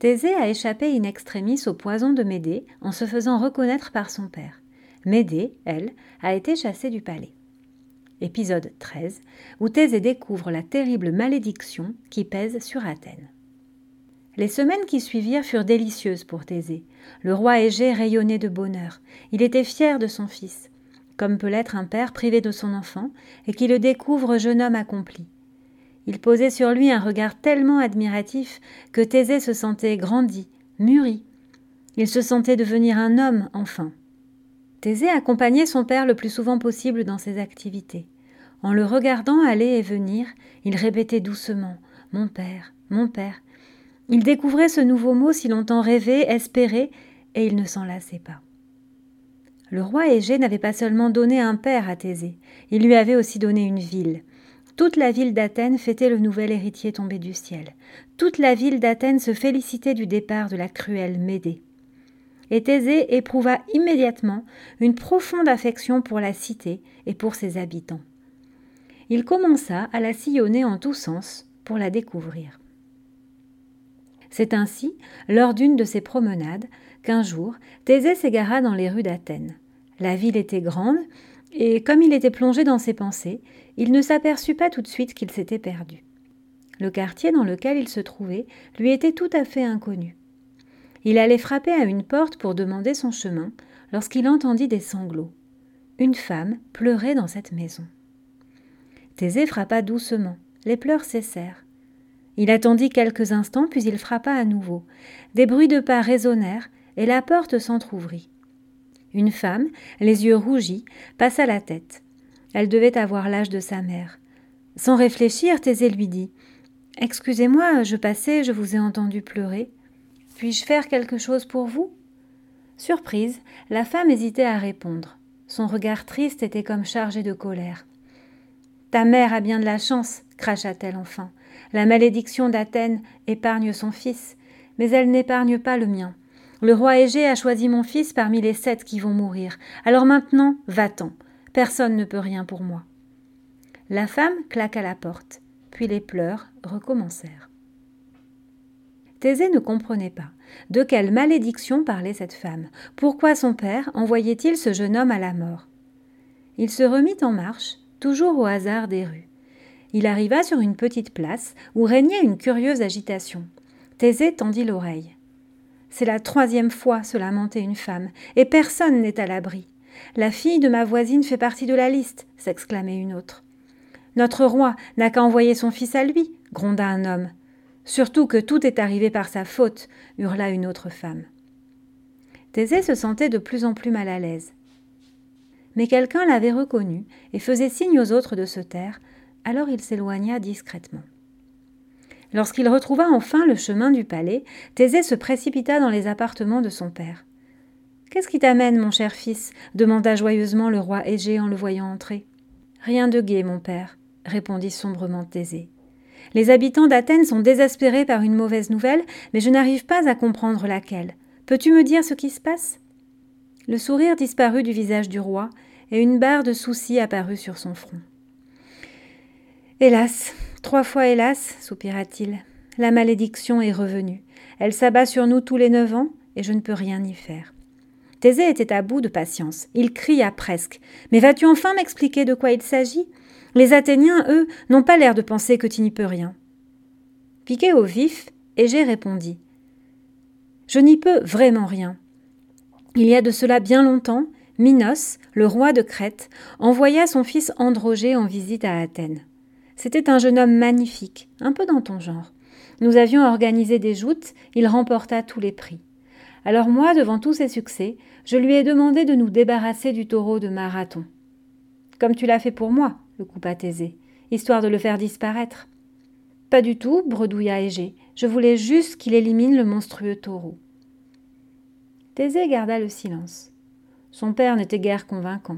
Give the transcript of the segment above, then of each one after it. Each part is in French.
Thésée a échappé in extremis au poison de Médée en se faisant reconnaître par son père. Médée, elle, a été chassée du palais. Épisode 13, où Thésée découvre la terrible malédiction qui pèse sur Athènes. Les semaines qui suivirent furent délicieuses pour Thésée. Le roi Égée rayonnait de bonheur. Il était fier de son fils, comme peut l'être un père privé de son enfant et qui le découvre jeune homme accompli. Il posait sur lui un regard tellement admiratif que Thésée se sentait grandi, mûri. Il se sentait devenir un homme, enfin. Thésée accompagnait son père le plus souvent possible dans ses activités. En le regardant aller et venir, il répétait doucement Mon père, mon père. Il découvrait ce nouveau mot si longtemps rêvé, espéré, et il ne s'en lassait pas. Le roi Égée n'avait pas seulement donné un père à Thésée, il lui avait aussi donné une ville. Toute la ville d'Athènes fêtait le nouvel héritier tombé du ciel. Toute la ville d'Athènes se félicitait du départ de la cruelle Médée. Et Thésée éprouva immédiatement une profonde affection pour la cité et pour ses habitants. Il commença à la sillonner en tous sens pour la découvrir. C'est ainsi, lors d'une de ses promenades, qu'un jour, Thésée s'égara dans les rues d'Athènes. La ville était grande, et comme il était plongé dans ses pensées, il ne s'aperçut pas tout de suite qu'il s'était perdu. Le quartier dans lequel il se trouvait lui était tout à fait inconnu. Il allait frapper à une porte pour demander son chemin lorsqu'il entendit des sanglots. Une femme pleurait dans cette maison. Thésée frappa doucement. Les pleurs cessèrent. Il attendit quelques instants, puis il frappa à nouveau. Des bruits de pas résonnèrent, et la porte s'entr'ouvrit. Une femme, les yeux rougis, passa la tête. Elle devait avoir l'âge de sa mère. Sans réfléchir, Thésée lui dit Excusez-moi, je passais, je vous ai entendu pleurer. Puis-je faire quelque chose pour vous? Surprise, la femme hésitait à répondre. Son regard triste était comme chargé de colère. Ta mère a bien de la chance, cracha-t-elle enfin. La malédiction d'Athènes épargne son fils, mais elle n'épargne pas le mien. Le roi Égée a choisi mon fils parmi les sept qui vont mourir. Alors maintenant, va-t'en. Personne ne peut rien pour moi. La femme claqua la porte, puis les pleurs recommencèrent. Thésée ne comprenait pas. De quelle malédiction parlait cette femme Pourquoi son père envoyait-il ce jeune homme à la mort? Il se remit en marche, toujours au hasard des rues. Il arriva sur une petite place où régnait une curieuse agitation. Thésée tendit l'oreille. C'est la troisième fois, se lamentait une femme, et personne n'est à l'abri. La fille de ma voisine fait partie de la liste, s'exclamait une autre. Notre roi n'a qu'à envoyer son fils à lui, gronda un homme. Surtout que tout est arrivé par sa faute, hurla une autre femme. Thésée se sentait de plus en plus mal à l'aise. Mais quelqu'un l'avait reconnu et faisait signe aux autres de se taire, alors il s'éloigna discrètement. Lorsqu'il retrouva enfin le chemin du palais, Thésée se précipita dans les appartements de son père. Qu'est-ce qui t'amène, mon cher fils? demanda joyeusement le roi Égée en le voyant entrer. Rien de gai, mon père, répondit sombrement Thésée. Les habitants d'Athènes sont désespérés par une mauvaise nouvelle, mais je n'arrive pas à comprendre laquelle. Peux-tu me dire ce qui se passe? Le sourire disparut du visage du roi, et une barre de soucis apparut sur son front. Hélas, Trois fois hélas, soupira-t-il, la malédiction est revenue. Elle s'abat sur nous tous les neuf ans, et je ne peux rien y faire. Thésée était à bout de patience. Il cria presque. Mais vas-tu enfin m'expliquer de quoi il s'agit? Les Athéniens, eux, n'ont pas l'air de penser que tu n'y peux rien. Piqué au vif, Égée répondit. Je n'y peux vraiment rien. Il y a de cela bien longtemps, Minos, le roi de Crète, envoya son fils Androgée en visite à Athènes. C'était un jeune homme magnifique, un peu dans ton genre. Nous avions organisé des joutes, il remporta tous les prix. Alors moi, devant tous ses succès, je lui ai demandé de nous débarrasser du taureau de Marathon. Comme tu l'as fait pour moi, le coupa Thésée, histoire de le faire disparaître. Pas du tout, bredouilla Égée. Je voulais juste qu'il élimine le monstrueux taureau. Thésée garda le silence. Son père n'était guère convaincant.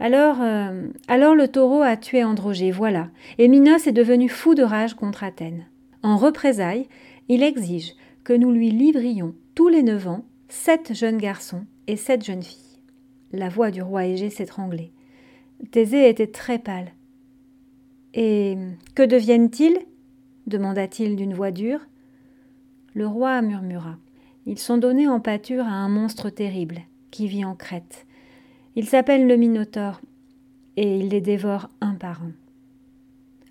Alors, euh, alors le taureau a tué Androgée, voilà, et Minos est devenu fou de rage contre Athènes. En représailles, il exige que nous lui livrions tous les neuf ans sept jeunes garçons et sept jeunes filles. La voix du roi Égée s'étranglait. Thésée était très pâle. Et que deviennent-ils? demanda-t-il d'une voix dure. Le roi murmura. Ils sont donnés en pâture à un monstre terrible qui vit en Crète. Il s'appelle le Minotaure et il les dévore un par un.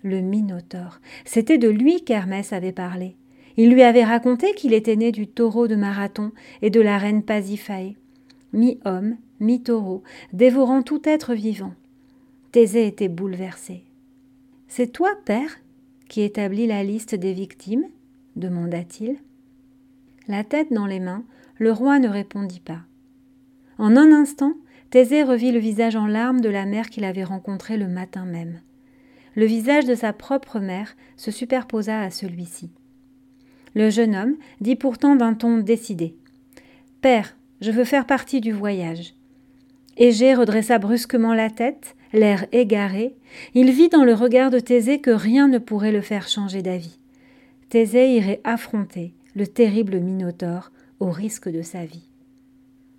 Le Minotaure, c'était de lui qu'Hermès avait parlé. Il lui avait raconté qu'il était né du taureau de Marathon et de la reine Pasiphae, mi-homme, mi-taureau, dévorant tout être vivant. Thésée était bouleversé. C'est toi, père, qui établis la liste des victimes? demanda-t-il. La tête dans les mains, le roi ne répondit pas. En un instant, Thésée revit le visage en larmes de la mère qu'il avait rencontrée le matin même. Le visage de sa propre mère se superposa à celui-ci. Le jeune homme dit pourtant d'un ton décidé Père, je veux faire partie du voyage. Égée redressa brusquement la tête, l'air égaré. Il vit dans le regard de Thésée que rien ne pourrait le faire changer d'avis. Thésée irait affronter le terrible Minotaure au risque de sa vie.